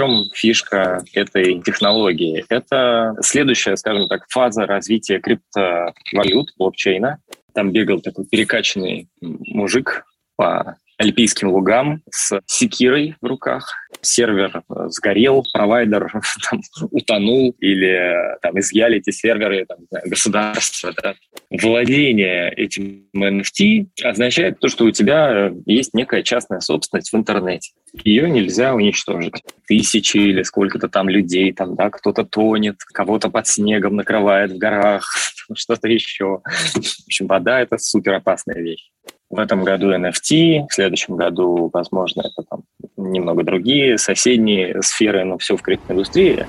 чем фишка этой технологии? Это следующая, скажем так, фаза развития криптовалют, блокчейна. Там бегал такой перекачанный мужик по альпийским лугам с секирой в руках. Сервер э, сгорел, провайдер там, утонул или там, изъяли эти серверы там, государства. Да. Владение этим NFT означает то, что у тебя э, есть некая частная собственность в интернете. Ее нельзя уничтожить. Тысячи или сколько-то там людей, там, да, кто-то тонет, кого-то под снегом накрывает в горах, что-то еще. В общем, вода — это супер опасная вещь. В этом году NFT, в следующем году, возможно, это там немного другие соседние сферы, но все в криптоиндустрии.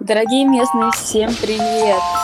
Дорогие местные, всем привет!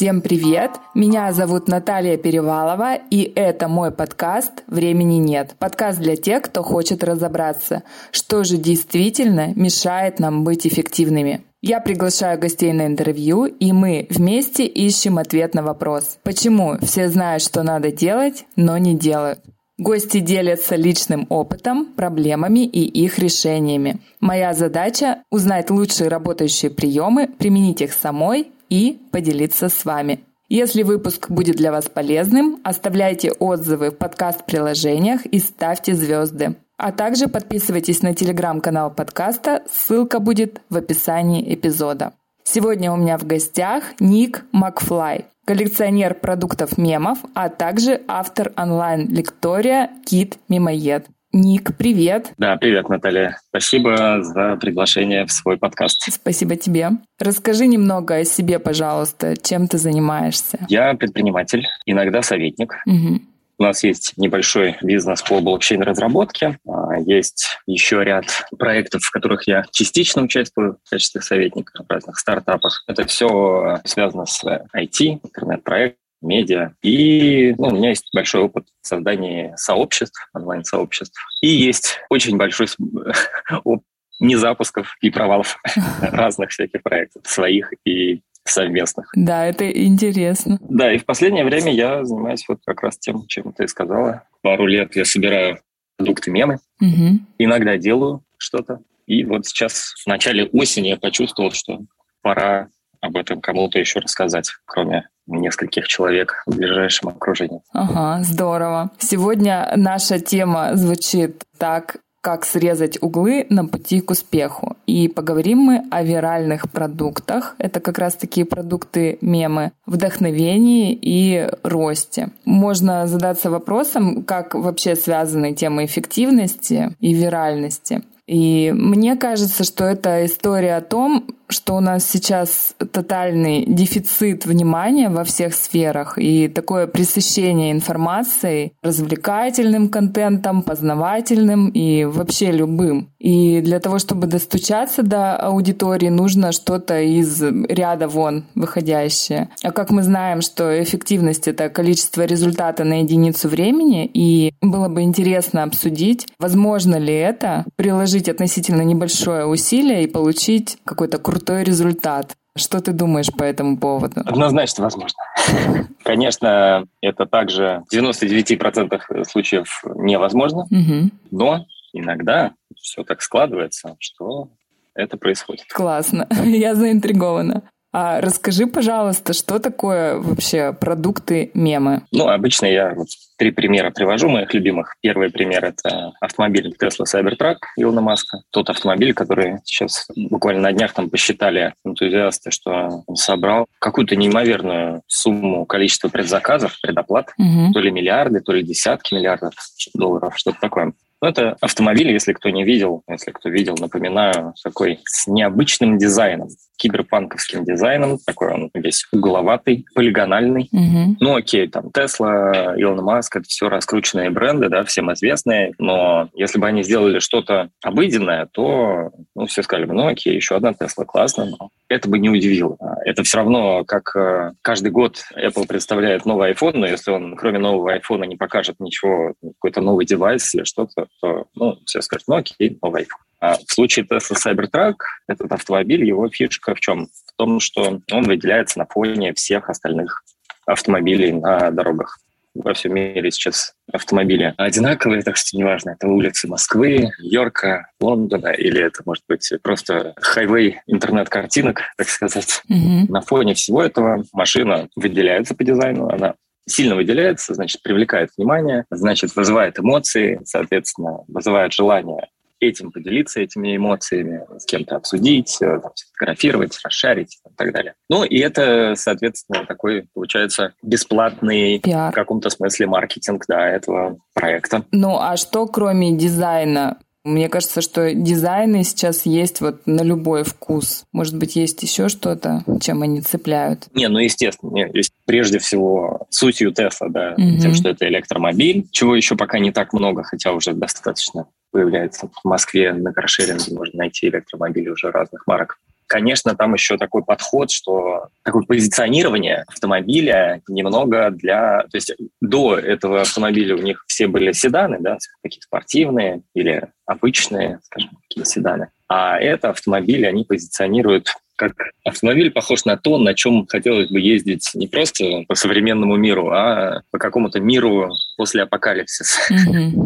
Всем привет! Меня зовут Наталья Перевалова, и это мой подкаст «Времени нет». Подкаст для тех, кто хочет разобраться, что же действительно мешает нам быть эффективными. Я приглашаю гостей на интервью, и мы вместе ищем ответ на вопрос, почему все знают, что надо делать, но не делают. Гости делятся личным опытом, проблемами и их решениями. Моя задача – узнать лучшие работающие приемы, применить их самой и поделиться с вами. Если выпуск будет для вас полезным, оставляйте отзывы в подкаст-приложениях и ставьте звезды. А также подписывайтесь на телеграм-канал подкаста, ссылка будет в описании эпизода. Сегодня у меня в гостях Ник Макфлай, коллекционер продуктов мемов, а также автор онлайн-лектория Кит Мимоед. Ник, привет. Да, привет, Наталья. Спасибо за приглашение в свой подкаст. Спасибо тебе. Расскажи немного о себе, пожалуйста. Чем ты занимаешься? Я предприниматель, иногда советник. Угу. У нас есть небольшой бизнес по блокчейн-разработке. А, есть еще ряд проектов, в которых я частично участвую в качестве советника в разных стартапах. Это все связано с IT, интернет-проект, медиа. И ну, у меня есть большой опыт создания сообществ, онлайн-сообществ. И есть очень большой опыт незапусков и провалов разных всяких проектов, своих и совместных. Да, это интересно. Да, и в последнее время я занимаюсь вот как раз тем, чем ты сказала. Пару лет я собираю продукты мемы, угу. иногда делаю что-то. И вот сейчас в начале осени я почувствовал, что пора об этом кому-то еще рассказать, кроме нескольких человек в ближайшем окружении. Ага, здорово. Сегодня наша тема звучит так, как срезать углы на пути к успеху. И поговорим мы о виральных продуктах. Это как раз такие продукты мемы, вдохновении и росте. Можно задаться вопросом, как вообще связаны темы эффективности и виральности. И мне кажется, что это история о том, что у нас сейчас тотальный дефицит внимания во всех сферах и такое пресыщение информацией, развлекательным контентом, познавательным и вообще любым. И для того, чтобы достучаться до аудитории, нужно что-то из ряда вон выходящее. А как мы знаем, что эффективность — это количество результата на единицу времени, и было бы интересно обсудить, возможно ли это приложить относительно небольшое усилие и получить какой-то крутой крутой результат. Что ты думаешь по этому поводу? Однозначно возможно. Конечно, это также в 99% случаев невозможно, угу. но иногда все так складывается, что это происходит. Классно, я заинтригована. А расскажи, пожалуйста, что такое вообще продукты мемы? Ну, обычно я вот три примера привожу моих любимых. Первый пример — это автомобиль Tesla Cybertruck Илона Маска. Тот автомобиль, который сейчас буквально на днях там посчитали энтузиасты, что он собрал какую-то неимоверную сумму количества предзаказов, предоплат. Угу. То ли миллиарды, то ли десятки миллиардов долларов, что-то такое. Ну, это автомобиль, если кто не видел, если кто видел, напоминаю, такой с необычным дизайном, киберпанковским дизайном, такой он весь угловатый, полигональный. Угу. Ну, окей, там Тесла, Илон Маск, это все раскрученные бренды, да, всем известные, но если бы они сделали что-то обыденное, то ну, все сказали бы, ну, окей, еще одна Тесла, классно, но это бы не удивило. Это все равно, как э, каждый год Apple представляет новый iPhone, но если он, кроме нового iPhone, не покажет ничего, какой-то новый девайс или что-то, то, ну, все скажут, ну, окей, новый iPhone. А в случае Tesla Cybertruck, этот автомобиль, его фишка в чем? В том, что он выделяется на фоне всех остальных автомобилей на дорогах во всем мире сейчас автомобили одинаковые, так что неважно, это улицы Москвы, Нью-Йорка, Лондона, или это может быть просто хайвей интернет-картинок, так сказать. Mm-hmm. На фоне всего этого машина выделяется по дизайну, она сильно выделяется, значит, привлекает внимание, значит, вызывает эмоции, соответственно, вызывает желание этим поделиться, этими эмоциями, с кем-то обсудить, э, там, сфотографировать, расшарить и так далее. Ну, и это, соответственно, такой, получается, бесплатный Пиар. в каком-то смысле маркетинг да, этого проекта. Ну, а что кроме дизайна? Мне кажется, что дизайны сейчас есть вот на любой вкус. Может быть, есть еще что-то, чем они цепляют? Не, ну, естественно. Нет, прежде всего сутью Тесла, да, угу. тем, что это электромобиль, чего еще пока не так много, хотя уже достаточно появляется в Москве на каршеринге, можно найти электромобили уже разных марок. Конечно, там еще такой подход, что такое позиционирование автомобиля немного для... То есть до этого автомобиля у них все были седаны, да, такие спортивные или обычные, скажем, такие седаны. А это автомобили они позиционируют как автомобиль похож на то, на чем хотелось бы ездить не просто по современному миру, а по какому-то миру после апокалипсиса.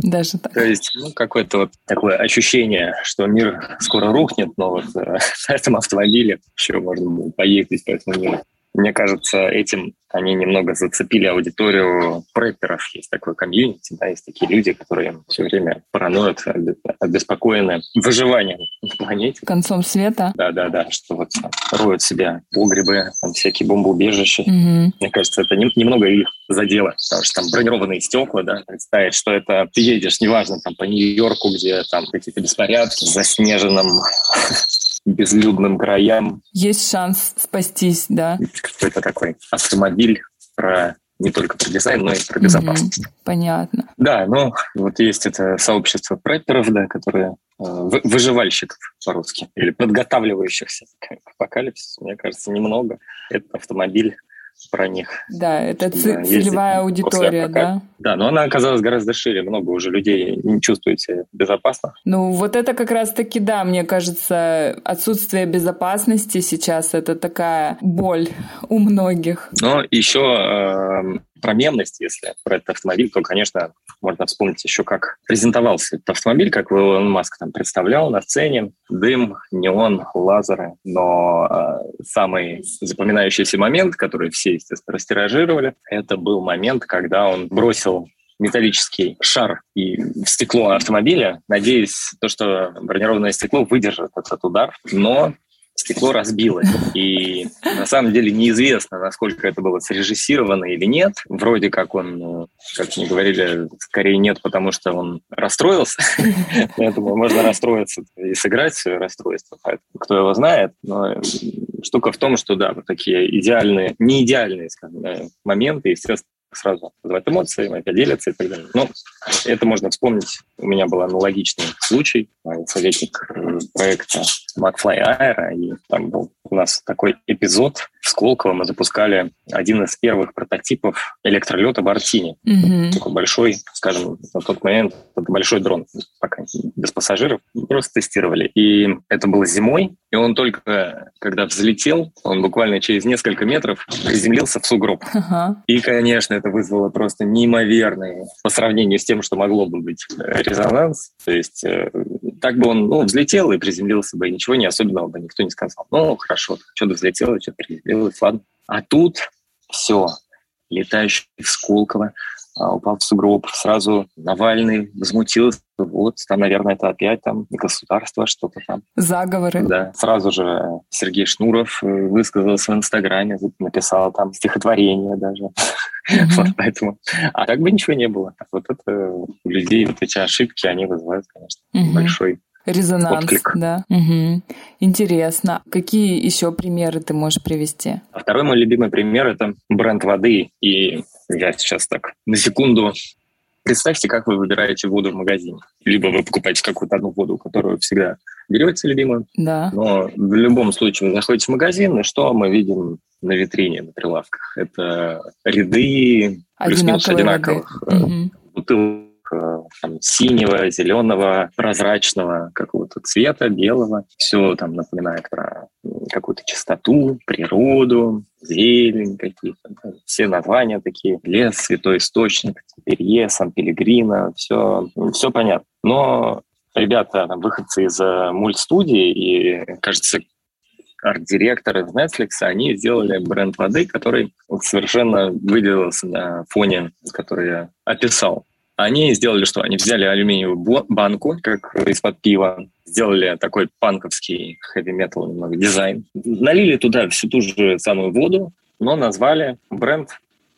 Даже так. То есть ну, какое-то вот такое ощущение, что мир скоро рухнет, но вот э, на этом автомобиле еще можно поездить по этому миру. Мне кажется, этим они немного зацепили аудиторию препперов. Есть такой комьюнити, да, есть такие люди, которые все время параноют, обеспокоены выживанием на планете. Концом света? Да-да-да, что вот роют себя погребы, там всякие бомбоубежища. Угу. Мне кажется, это немного их задело, потому что там бронированные стекла, да, представить, что это ты едешь, неважно, там по Нью-Йорку, где там какие-то беспорядки, заснеженном безлюдным краям. Есть шанс спастись, да. Какой-то такой автомобиль про не только про дизайн, но и про безопасность. Mm-hmm. Понятно. Да, ну вот есть это сообщество препперов, да, которые э, выживальщиков по-русски, или подготавливающихся к апокалипсису, мне кажется, немного. Это автомобиль про них. Да, это да, целевая аудитория, да? Да, но она оказалась гораздо шире. Много уже людей не чувствуют себя безопасно. Ну, вот это как раз-таки, да, мне кажется, отсутствие безопасности сейчас это такая боль у многих. Но еще э, про мемность, если про этот автомобиль, то, конечно, можно вспомнить еще, как презентовался этот автомобиль, как Илон Маск там представлял на сцене. Дым, неон, лазеры. Но э, самый запоминающийся момент, который все, естественно, растиражировали, это был момент, когда он бросил металлический шар и в стекло автомобиля, надеясь, то, что бронированное стекло выдержит этот удар. Но стекло разбилось. И на самом деле неизвестно, насколько это было срежиссировано или нет. Вроде как он, ну, как мне говорили, скорее нет, потому что он расстроился. Поэтому можно расстроиться и сыграть свое расстройство. Кто его знает. Но штука в том, что да, вот такие идеальные, не идеальные, скажем, моменты, естественно, сразу вызывает эмоции, опять делятся и так далее. Но это можно вспомнить. У меня был аналогичный случай. Советник э, проекта McFly Aero, и там был у нас такой эпизод. В Сколково мы запускали один из первых прототипов электролета в Артине. Mm-hmm. Такой большой, скажем, на тот момент, большой дрон, пока без пассажиров. Просто тестировали. И это было зимой, и он только, когда взлетел, он буквально через несколько метров приземлился в сугроб. Uh-huh. И, конечно, это вызвало просто неимоверный по сравнению с тем, что могло бы быть э, резонанс. То есть э, так бы он ну, взлетел и приземлился бы, и ничего не особенного бы никто не сказал. Ну, хорошо, что-то взлетело, что-то приземлилось, ладно. А тут все, летающий в Сколково, упал в сугроб. Сразу Навальный возмутился. Вот, там, наверное, это опять там государство, что-то там. Заговоры. Да. Сразу же Сергей Шнуров э, высказался в Инстаграме, написал там стихотворение даже. Вот, поэтому... А так бы ничего не было. Вот это у людей вот эти ошибки, они вызывают, конечно, большой Резонанс, отклик. да. Угу. Интересно. Какие еще примеры ты можешь привести? А второй мой любимый пример – это бренд воды. И я сейчас так на секунду Представьте, как вы выбираете воду в магазине. Либо вы покупаете какую-то одну воду, которую всегда берете любимую. Да. Но в любом случае вы заходите в магазин, и что мы видим на витрине, на прилавках? Это ряды плюс-минус одинаковых угу. бутылок там, синего, зеленого, прозрачного какого-то цвета, белого. Все там напоминает про какую-то чистоту, природу, зелень какие-то. Все названия такие. Лес, святой источник, Перье, Сан-Пелегрино. Все, все понятно. Но ребята, выходцы из э, мультстудии и, кажется, арт-директор из Netflix, они сделали бренд воды, который совершенно выделился на фоне, который я описал. Они сделали что? Они взяли алюминиевую банку, как из-под пива, сделали такой панковский хэви-метал немного дизайн, налили туда всю ту же самую воду, но назвали бренд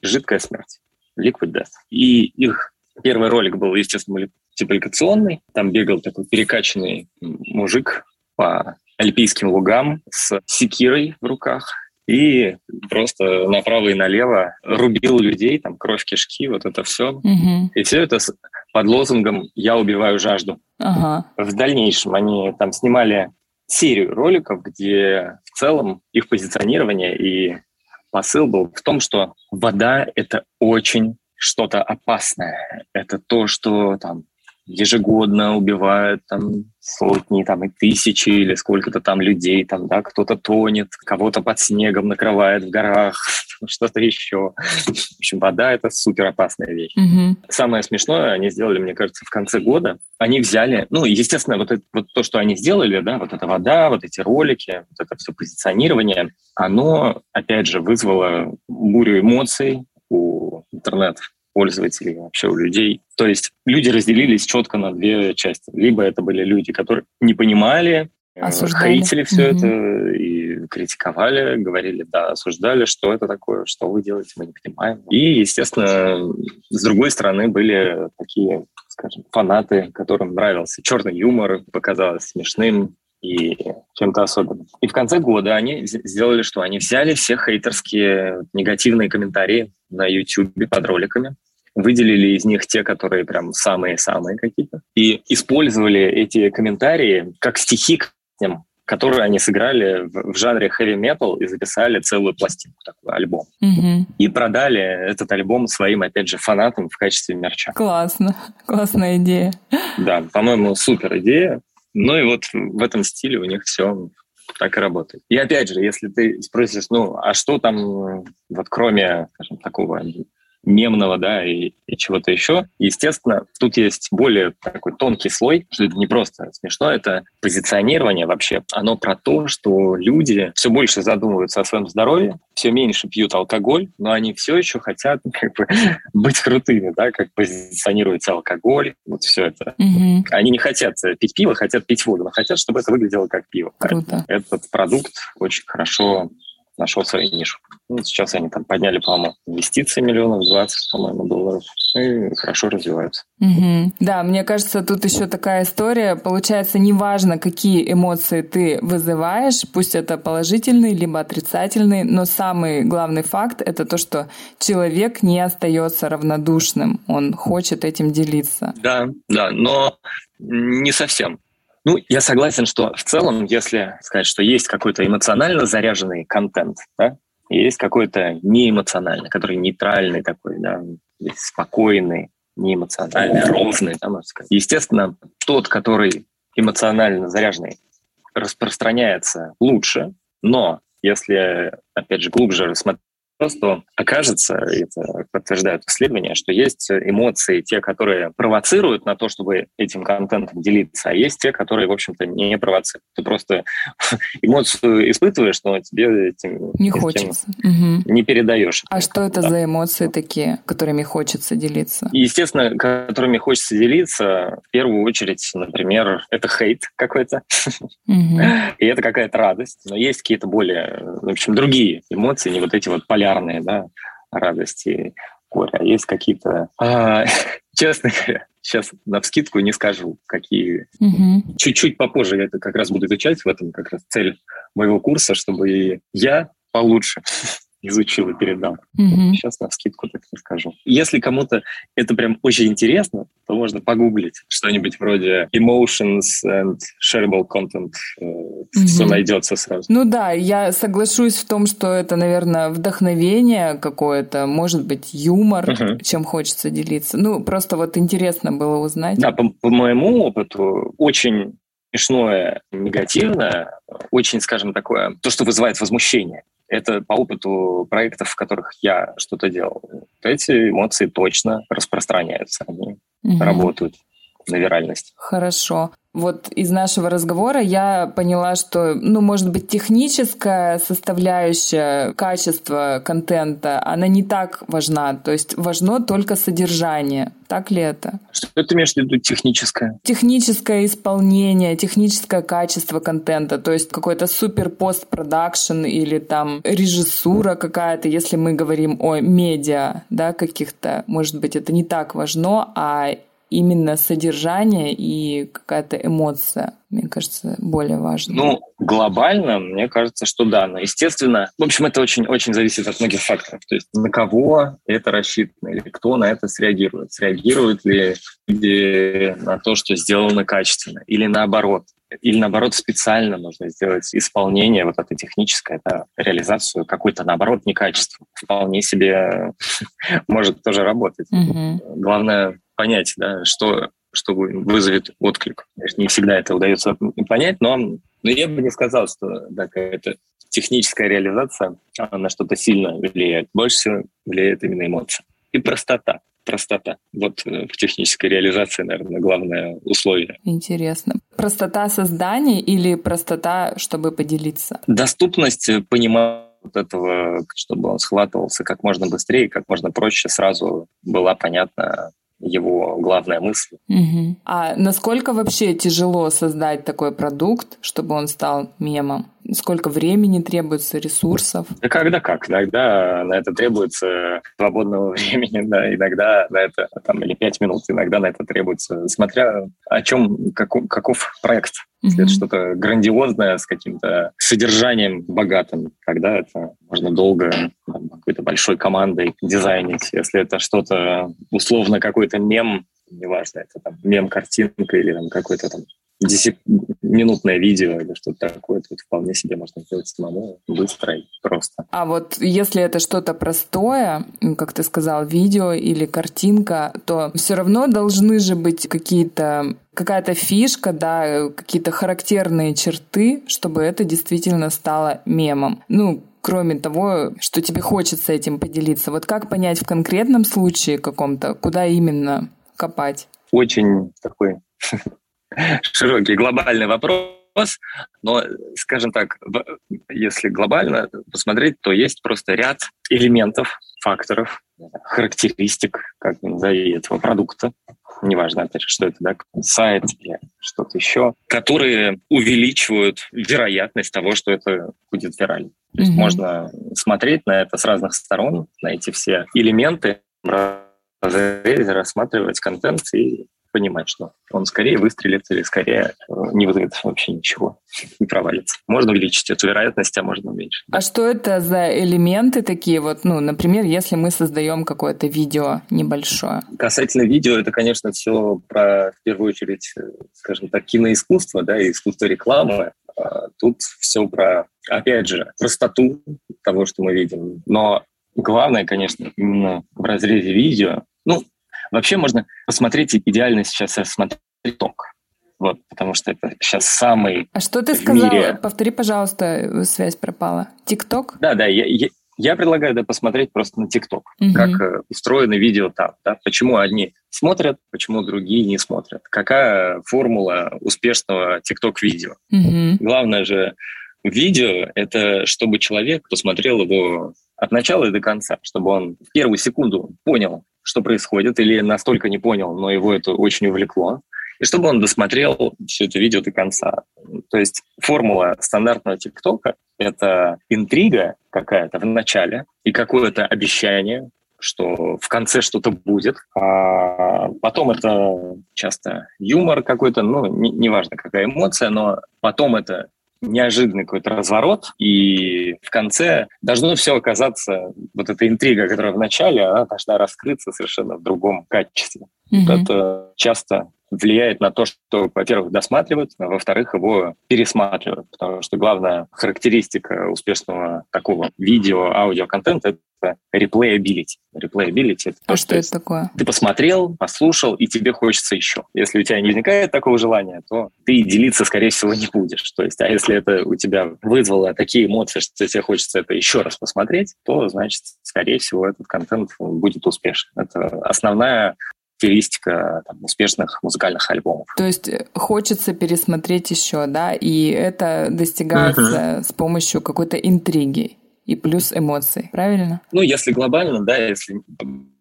«Жидкая смерть» Liquid Death. И их первый ролик был, естественно, мультипликационный. Там бегал такой перекачанный мужик по альпийским лугам с секирой в руках и просто направо и налево рубил людей, там кровь кишки, вот это все. Угу. И все это под лозунгом «Я убиваю жажду». Ага. В дальнейшем они там снимали серию роликов, где в целом их позиционирование и посыл был в том, что вода — это очень что-то опасное. Это то, что там ежегодно убивают там сотни там, и тысячи или сколько-то там людей, там, да, кто-то тонет, кого-то под снегом накрывает в горах, что-то еще. В общем, вода — это супер опасная вещь. Угу. Самое смешное они сделали, мне кажется, в конце года. Они взяли, ну, естественно, вот, это, вот то, что они сделали, да, вот эта вода, вот эти ролики, вот это все позиционирование, оно, опять же, вызвало бурю эмоций у интернета пользователей, вообще у людей. То есть люди разделились четко на две части. Либо это были люди, которые не понимали, э, осуждали. хейтили все угу. это и критиковали, говорили, да, осуждали, что это такое, что вы делаете, мы не понимаем. И, естественно, с другой стороны были такие, скажем, фанаты, которым нравился черный юмор, показалось смешным, и чем-то особенным. И в конце года они сделали что? Они взяли все хейтерские негативные комментарии на YouTube под роликами, выделили из них те, которые прям самые-самые какие-то, и использовали эти комментарии как стихи к ним, которые они сыграли в, в жанре heavy metal и записали целую пластинку, такой альбом. Угу. И продали этот альбом своим, опять же, фанатам в качестве мерча. Классно, классная идея. Да, по-моему, супер идея. Ну и вот в этом стиле у них все так и работает. И опять же, если ты спросишь, ну, а что там, вот кроме, скажем, такого мемного, да, и, и чего-то еще. Естественно, тут есть более такой тонкий слой, что это не просто смешно, это позиционирование вообще. Оно про то, что люди все больше задумываются о своем здоровье, все меньше пьют алкоголь, но они все еще хотят как бы, быть крутыми, да, как позиционируется алкоголь, вот все это. Угу. Они не хотят пить пиво, хотят пить воду, но хотят, чтобы это выглядело как пиво. Круто. Этот продукт очень хорошо нашел свою нишу. Ну, сейчас они там подняли, по-моему, инвестиции миллионов 20, по-моему, долларов и хорошо развиваются. Угу. Да, мне кажется, тут еще такая история. Получается, неважно, какие эмоции ты вызываешь, пусть это положительные либо отрицательные, но самый главный факт это то, что человек не остается равнодушным, он хочет этим делиться. Да, да, но не совсем. Ну, я согласен, что в целом, если сказать, что есть какой-то эмоционально заряженный контент, да, и есть какой-то неэмоциональный, который нейтральный такой, да, спокойный, неэмоциональный, ровный, да, можно сказать. Естественно, тот, который эмоционально заряженный, распространяется лучше, но если, опять же, глубже рассмотреть Просто окажется, это подтверждают исследования, что есть эмоции, те, которые провоцируют на то, чтобы этим контентом делиться, а есть те, которые, в общем-то, не провоцируют. Ты просто эмоцию испытываешь, но тебе этим не хочется. Угу. Не передаешь. А что это да. за эмоции такие, которыми хочется делиться? Естественно, которыми хочется делиться, в первую очередь, например, это хейт какой-то. Угу. И это какая-то радость. Но есть какие-то более, в общем, другие эмоции, не вот эти вот поля полярные, да, радости, горе. А есть какие-то, а, честно говоря, сейчас на вскидку не скажу, какие. Угу. Чуть-чуть попозже я это как раз буду изучать, в этом как раз цель моего курса, чтобы я получше изучил и передал. Угу. Сейчас на скидку так не скажу. Если кому-то это прям очень интересно, то можно погуглить что-нибудь вроде emotions and shareable content. Угу. Все найдется сразу. Ну да, я соглашусь в том, что это, наверное, вдохновение какое-то, может быть, юмор, угу. чем хочется делиться. Ну, просто вот интересно было узнать. Да, по, по моему опыту, очень смешное, негативное, очень, скажем, такое, то, что вызывает возмущение. Это по опыту проектов, в которых я что-то делал. Эти эмоции точно распространяются, они угу. работают на виральность. Хорошо. Вот из нашего разговора я поняла, что, ну, может быть, техническая составляющая качества контента, она не так важна. То есть важно только содержание. Так ли это? Что ты имеешь в виду техническое? Техническое исполнение, техническое качество контента. То есть какой-то супер постпродакшн или там режиссура какая-то, если мы говорим о медиа, да, каких-то. Может быть, это не так важно, а именно содержание и какая-то эмоция, мне кажется, более важно. Ну, глобально, мне кажется, что да. Но, естественно, в общем, это очень-очень зависит от многих факторов. То есть на кого это рассчитано или кто на это среагирует. Среагирует ли люди на то, что сделано качественно, или наоборот. Или наоборот специально нужно сделать исполнение вот это техническое, это реализацию какой-то наоборот некачество. Вполне себе может тоже работать. Угу. Главное понять, да, что, что вызовет отклик. Не всегда это удается понять, но, но я бы не сказал, что да, какая-то техническая реализация на что-то сильно влияет. Больше всего влияет именно эмоция. И простота простота. Вот э, в технической реализации, наверное, главное условие. Интересно. Простота создания или простота, чтобы поделиться? Доступность э, понимания вот этого, чтобы он схватывался как можно быстрее, как можно проще, сразу была понятна его главная мысль. Угу. А насколько вообще тяжело создать такой продукт, чтобы он стал мемом? Сколько времени требуется, ресурсов? Да когда как. Иногда на это требуется свободного времени, да, иногда на это там, или пять минут, иногда на это требуется, смотря о чем, каков, каков проект. Если это что-то грандиозное с каким-то содержанием богатым, тогда это можно долго какой-то большой командой дизайнить. Если это что-то условно какой-то мем, неважно, это там мем-картинка или там какой-то там десятиминутное видео или что-то такое, то это вполне себе можно сделать самому, быстро и просто. А вот если это что-то простое, как ты сказал, видео или картинка, то все равно должны же быть какие-то какая-то фишка, да, какие-то характерные черты, чтобы это действительно стало мемом. Ну, кроме того, что тебе хочется этим поделиться. Вот как понять в конкретном случае каком-то, куда именно копать? Очень такой широкий глобальный вопрос, но, скажем так, если глобально посмотреть, то есть просто ряд элементов, факторов, характеристик, как назови, этого продукта, неважно, опять же, что это, да, сайт или что-то еще, которые увеличивают вероятность того, что это будет вирально. То есть mm-hmm. можно смотреть на это с разных сторон, на эти все элементы, рассматривать контент и понимать, что он скорее выстрелит или скорее э, не вызовет вообще ничего, не провалится. Можно увеличить эту вероятность, а можно уменьшить. А что это за элементы такие вот, ну, например, если мы создаем какое-то видео небольшое? Касательно видео, это, конечно, все про, в первую очередь, э, скажем так, киноискусство, да, и искусство рекламы. А тут все про, опять же, простоту того, что мы видим. Но главное, конечно, именно в разрезе видео, ну, Вообще можно посмотреть, идеально сейчас рассмотреть ток. Вот, потому что это сейчас самый А что ты сказал? Мире... Повтори, пожалуйста, связь пропала. ТикТок? Да, да, я, я, я предлагаю да, посмотреть просто на ТикТок, угу. как э, устроены видео там, да, почему одни смотрят, почему другие не смотрят, какая формула успешного ТикТок-видео. Угу. Главное же видео — это чтобы человек посмотрел его от начала и до конца, чтобы он в первую секунду понял, что происходит, или настолько не понял, но его это очень увлекло, и чтобы он досмотрел все это видео до конца. То есть формула стандартного ТикТока — это интрига какая-то в начале и какое-то обещание, что в конце что-то будет. А потом это часто юмор какой-то, ну, неважно, не какая эмоция, но потом это неожиданный какой-то разворот, и в конце должно все оказаться, вот эта интрига, которая в начале, она должна раскрыться совершенно в другом качестве. Mm-hmm. Это часто влияет на то, что, во-первых, досматривают, а во-вторых, его пересматривают, потому что главная характеристика успешного такого видео, аудиоконтента — это replayability. Replayability — это а то, что это такое? Ты посмотрел, послушал, и тебе хочется еще. Если у тебя не возникает такого желания, то ты делиться, скорее всего, не будешь. То есть, а если это у тебя вызвало такие эмоции, что тебе хочется это еще раз посмотреть, то, значит, скорее всего, этот контент будет успешен. Это основная характеристика там, успешных музыкальных альбомов. То есть э, хочется пересмотреть еще, да, и это достигается uh-huh. с помощью какой-то интриги и плюс эмоций, правильно? Ну, если глобально, да, если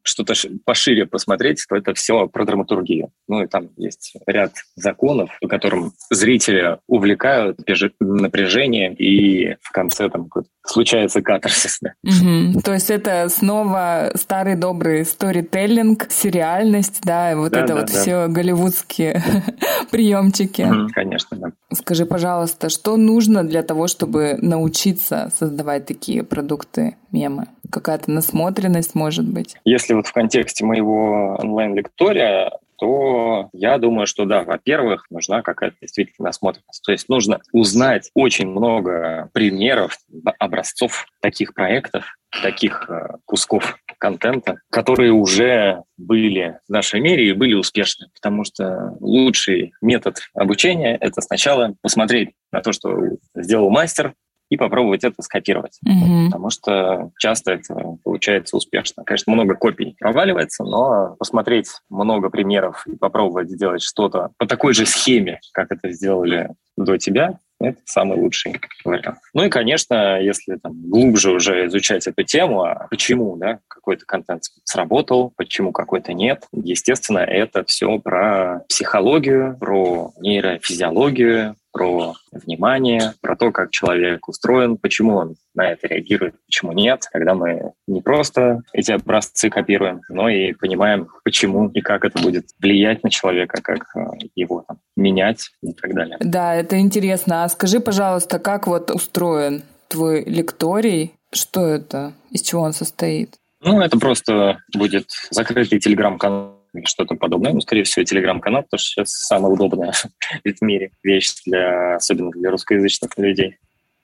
что-то пошире посмотреть, то это все про драматургию. Ну и там есть ряд законов, по которым зрители увлекают напряжение, и в конце там случается катарсис. Да. Угу. То есть это снова старый добрый сторителлинг, сериальность, да, вот да, это да, вот да. все голливудские приемчики. Угу, конечно, да. Скажи, пожалуйста, что нужно для того, чтобы научиться создавать такие продукты, мемы? Какая-то насмотренность, может быть? Если вот в контексте моего онлайн-лектория, то я думаю, что да, во-первых, нужна какая-то действительно насмотренность. То есть нужно узнать очень много примеров, образцов таких проектов, таких э, кусков контента, которые уже были в нашем мире и были успешны. Потому что лучший метод обучения — это сначала посмотреть на то, что сделал мастер, и попробовать это скопировать. Mm-hmm. Потому что часто это получается успешно. Конечно, много копий проваливается, но посмотреть много примеров и попробовать сделать что-то по такой же схеме, как это сделали до тебя, это самый лучший вариант. Ну и, конечно, если там, глубже уже изучать эту тему, а почему да, какой-то контент сработал, почему какой-то нет, естественно, это все про психологию, про нейрофизиологию, про внимание, про то, как человек устроен, почему он на это реагирует, почему нет, когда мы не просто эти образцы копируем, но и понимаем, почему и как это будет влиять на человека, как э, его там, менять и так далее. Да, это интересно. А скажи, пожалуйста, как вот устроен твой лекторий? Что это? Из чего он состоит? Ну, это просто будет закрытый телеграм-канал что-то подобное. Ну, скорее всего, телеграм-канал, потому что сейчас самая удобная в мире вещь, для, особенно для русскоязычных людей,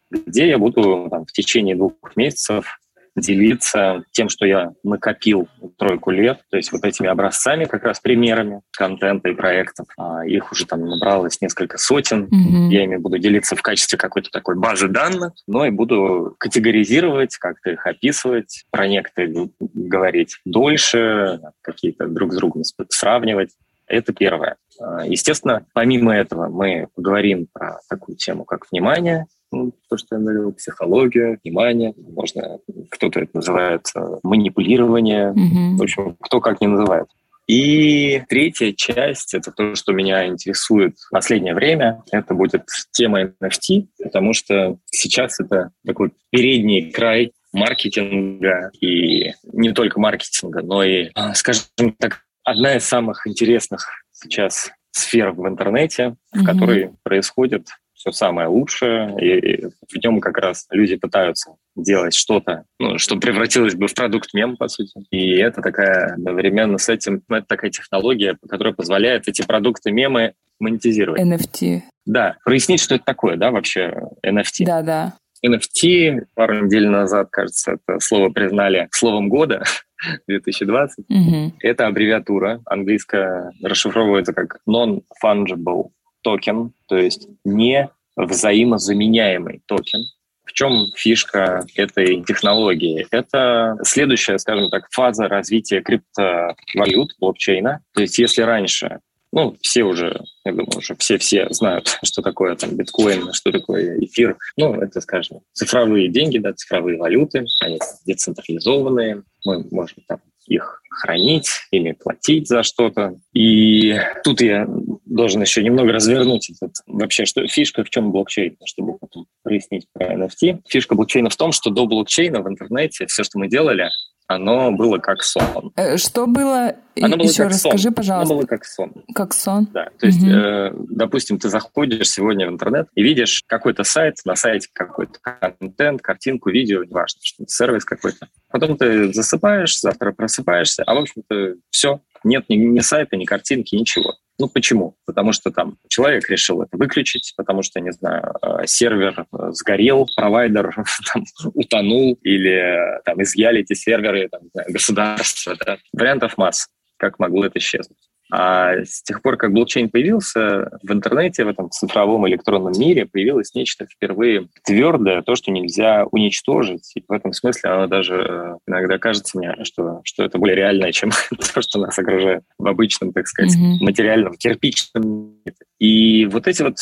где я буду там, в течение двух месяцев делиться тем, что я накопил тройку лет, то есть вот этими образцами, как раз примерами контента и проектов. А их уже там набралось несколько сотен. Mm-hmm. Я ими буду делиться в качестве какой-то такой базы данных, но и буду категоризировать, как-то их описывать, про некоторые говорить дольше, какие-то друг с другом сравнивать. Это первое. А, естественно, помимо этого мы поговорим про такую тему, как внимание, ну, то, что я говорил, психология, внимание, можно, кто-то это называет э, манипулирование, mm-hmm. в общем, кто как не называет. И третья часть, это то, что меня интересует в последнее время, это будет тема NFT, потому что сейчас это такой передний край маркетинга, и не только маркетинга, но и, а, скажем так, одна из самых интересных сейчас сфер в интернете, в mm-hmm. которой происходит все самое лучшее, и в нем как раз люди пытаются делать что-то, ну, что превратилось бы в продукт мем, по сути. И это такая одновременно с этим, ну, это такая технология, которая позволяет эти продукты мемы монетизировать. NFT. Да, прояснить, что это такое, да, вообще NFT. Да, да. NFT пару недель назад, кажется, это слово признали словом года 2020. Угу. Это аббревиатура английская расшифровывается как non-fungible token, то есть не взаимозаменяемый токен. В чем фишка этой технологии? Это следующая, скажем так, фаза развития криптовалют, блокчейна. То есть если раньше ну, все уже, я думаю, уже все-все знают, что такое там биткоин, что такое эфир. Ну, это, скажем, цифровые деньги, да, цифровые валюты, они децентрализованные. Мы можем там их хранить или платить за что-то. И тут я должен еще немного развернуть этот, вообще, что фишка в чем блокчейн, чтобы потом прояснить про NFT. Фишка блокчейна в том, что до блокчейна в интернете все, что мы делали, оно было как сон. Э, что было? Оно было Еще как расскажи, сон. пожалуйста. Оно было как сон. Как сон? Да, то есть, Мгм. э, допустим, ты заходишь сегодня в интернет и видишь какой-то сайт, на сайте какой-то контент, картинку, видео, неважно, что сервис какой-то. Потом ты засыпаешь, завтра просыпаешься, а в общем-то все, нет ни, ни сайта, ни картинки, ничего. Ну почему? Потому что там человек решил это выключить, потому что, не знаю, э, сервер э, сгорел, провайдер там, утонул или э, там изъяли эти серверы, там, государство. да. Вариантов масса, как могло это исчезнуть. А с тех пор, как блокчейн появился, в интернете, в этом цифровом электронном мире появилось нечто впервые твердое, то, что нельзя уничтожить. И в этом смысле оно даже э, иногда кажется мне, что, что это более реальное, чем то, что нас окружает в обычном, так сказать, Мгм. материальном, кирпичном мире. И вот эти вот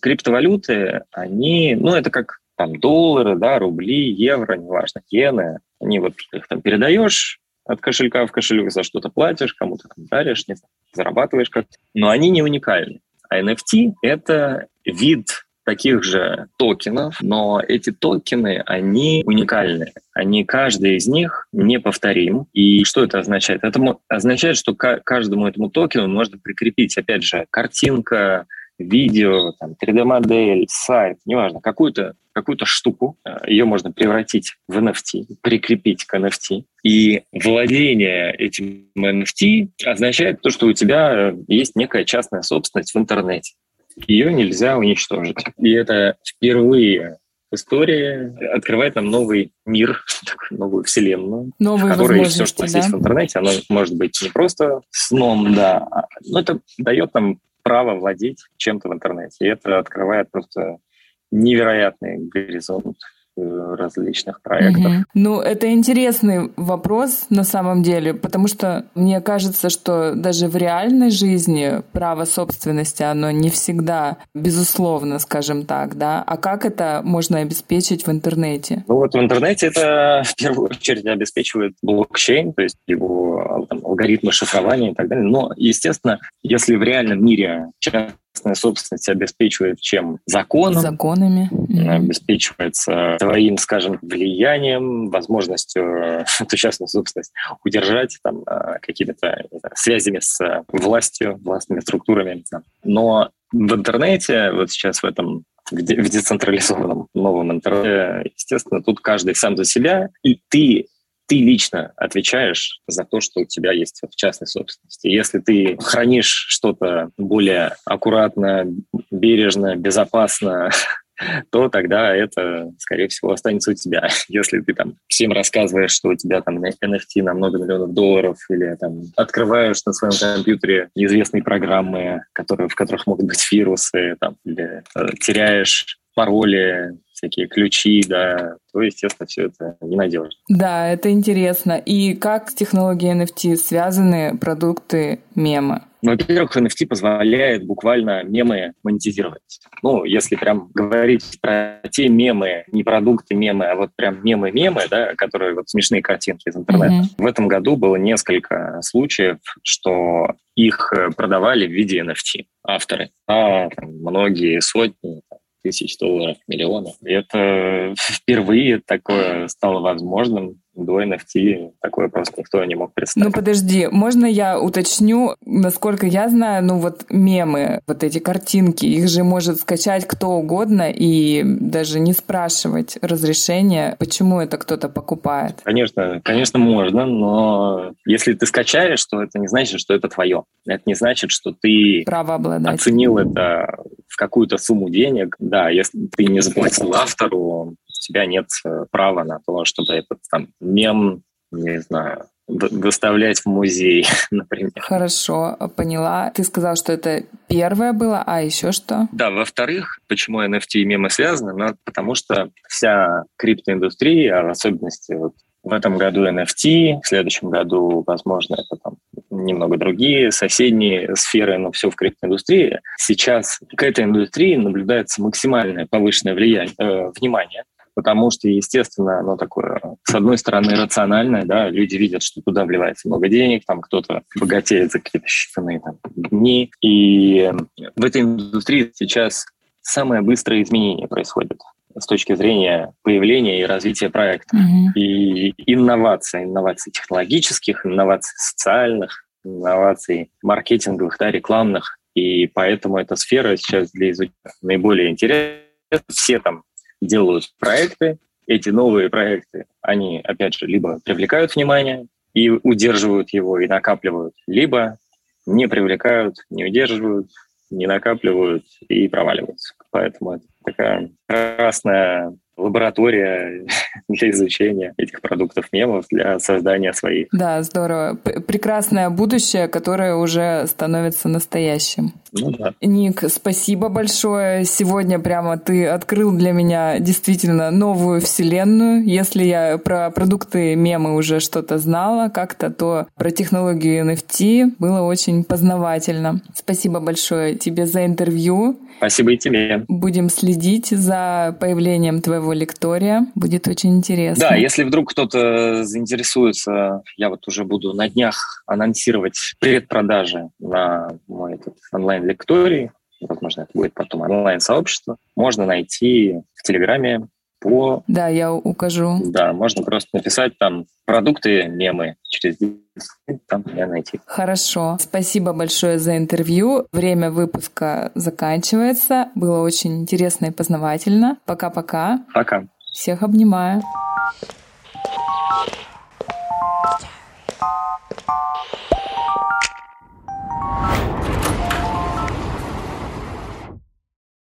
криптовалюты, они, ну, это как там доллары, да, рубли, евро, неважно, иены, они вот их там передаешь от кошелька в кошелек, за что-то платишь, кому-то там даришь, не знаю, зарабатываешь как-то. Но они не уникальны. А NFT — это вид таких же токенов, но эти токены, они уникальны. Они, каждый из них неповторим. И что это означает? Это означает, что ка- каждому этому токену можно прикрепить, опять же, картинка, видео, там, 3D-модель, сайт, неважно, какую-то какую штуку, э, ее можно превратить в NFT, прикрепить к NFT. И владение этим NFT означает то, что у тебя э, есть некая частная собственность в интернете. Ее нельзя уничтожить. И это впервые в истории открывает нам новый мир, новую вселенную, в Новые которой все, что у нас да? есть в интернете, оно может быть не просто сном, да, а- но это дает нам право владеть чем-то в интернете. И это открывает просто невероятный горизонт э, различных проектов. Мгм. Ну, это интересный вопрос на самом деле, потому что мне кажется, что даже в реальной жизни право собственности, оно не всегда безусловно, скажем так, да. А как это можно обеспечить в интернете? Ну вот в интернете это в первую очередь обеспечивает блокчейн, то есть его там, алгоритмы шифрования и так далее. Но, естественно, если в реальном мире частная собственность обеспечивает чем? Законом, Законами. Обеспечивается твоим, скажем, влиянием, возможностью эту частную собственность удержать там, э, какими-то связями с э, властью, властными структурами. Но в интернете, вот сейчас в этом в децентрализованном новом интернете, естественно, тут каждый сам за себя, и ты ты лично отвечаешь за то, что у тебя есть в частной собственности. Если ты хранишь что-то более аккуратно, бережно, безопасно, то тогда это, скорее всего, останется у тебя. Если ты там всем рассказываешь, что у тебя там NFT на много миллионов долларов, или там открываешь на своем компьютере неизвестные программы, которые, в которых могут быть вирусы, там, или э, теряешь пароли, всякие ключи, да, то, естественно, все это ненадежно. Да, это интересно. И как с технологией NFT связаны продукты мема? Ну, Во-первых, NFT позволяет буквально мемы монетизировать. Ну, если прям говорить про те мемы, не продукты мемы, а вот прям мемы-мемы, да, которые вот смешные картинки из интернета. Мгм. В этом году было несколько случаев, что их продавали в виде NFT авторы. А там, многие сотни, тысяч долларов, миллионов. И это впервые такое стало возможным. До NFT такое просто никто не мог представить. Ну подожди, можно я уточню, насколько я знаю, ну вот мемы, вот эти картинки, их же может скачать кто угодно и даже не спрашивать разрешения, почему это кто-то покупает. Конечно, конечно, можно, но если ты скачаешь, то это не значит, что это твое. Это не значит, что ты Право обладать. оценил это в какую-то сумму денег. Да, если ты не заплатил автору, у тебя нет э, права на то, чтобы этот там мем, не знаю, доставлять в музей, например. Хорошо, поняла. Ты сказал, что это первое было, а еще что? Да, во-вторых, почему NFT и мемы связаны? Ну, потому что вся криптоиндустрия, а в особенности вот в этом году NFT, в следующем году, возможно, это там немного другие соседние сферы, но все в криптоиндустрии. Сейчас к этой индустрии наблюдается максимальное повышенное влияние, э, внимание, потому что, естественно, оно такое, с одной стороны, рациональное, да, люди видят, что туда вливается много денег, там кто-то богатеет за какие-то считанные там, дни, и в этой индустрии сейчас самое быстрое изменение происходит. С точки зрения появления и развития проекта. Мгм. И инноваций, инноваций технологических, инноваций социальных, инноваций маркетинговых, да, рекламных. И поэтому эта сфера сейчас для изучения наиболее интересна. Все там делают проекты. Эти новые проекты, они, опять же, либо привлекают внимание и удерживают его, и накапливают, либо не привлекают, не удерживают, не накапливают и проваливаются. Поэтому это такая красная лаборатория для изучения этих продуктов мемов, для создания своих. Да, здорово. Прекрасное будущее, которое уже становится настоящим. Ну да. Ник, спасибо большое. Сегодня прямо ты открыл для меня действительно новую вселенную. Если я про продукты мемы уже что-то знала как-то, то про технологию NFT было очень познавательно. Спасибо большое тебе за интервью. Спасибо и тебе. Будем следить за появлением твоего лектория. Будет очень интересно. Да, если вдруг кто-то заинтересуется, я вот уже буду на днях анонсировать предпродажи на мой этот онлайн-лекторий. Возможно, это будет потом онлайн-сообщество. Можно найти в Телеграме по... Да, я укажу. Да, можно просто написать там продукты, мемы через 10 там меня найти. Хорошо. Спасибо большое за интервью. Время выпуска заканчивается. Было очень интересно и познавательно. Пока-пока. Пока. Всех обнимаю.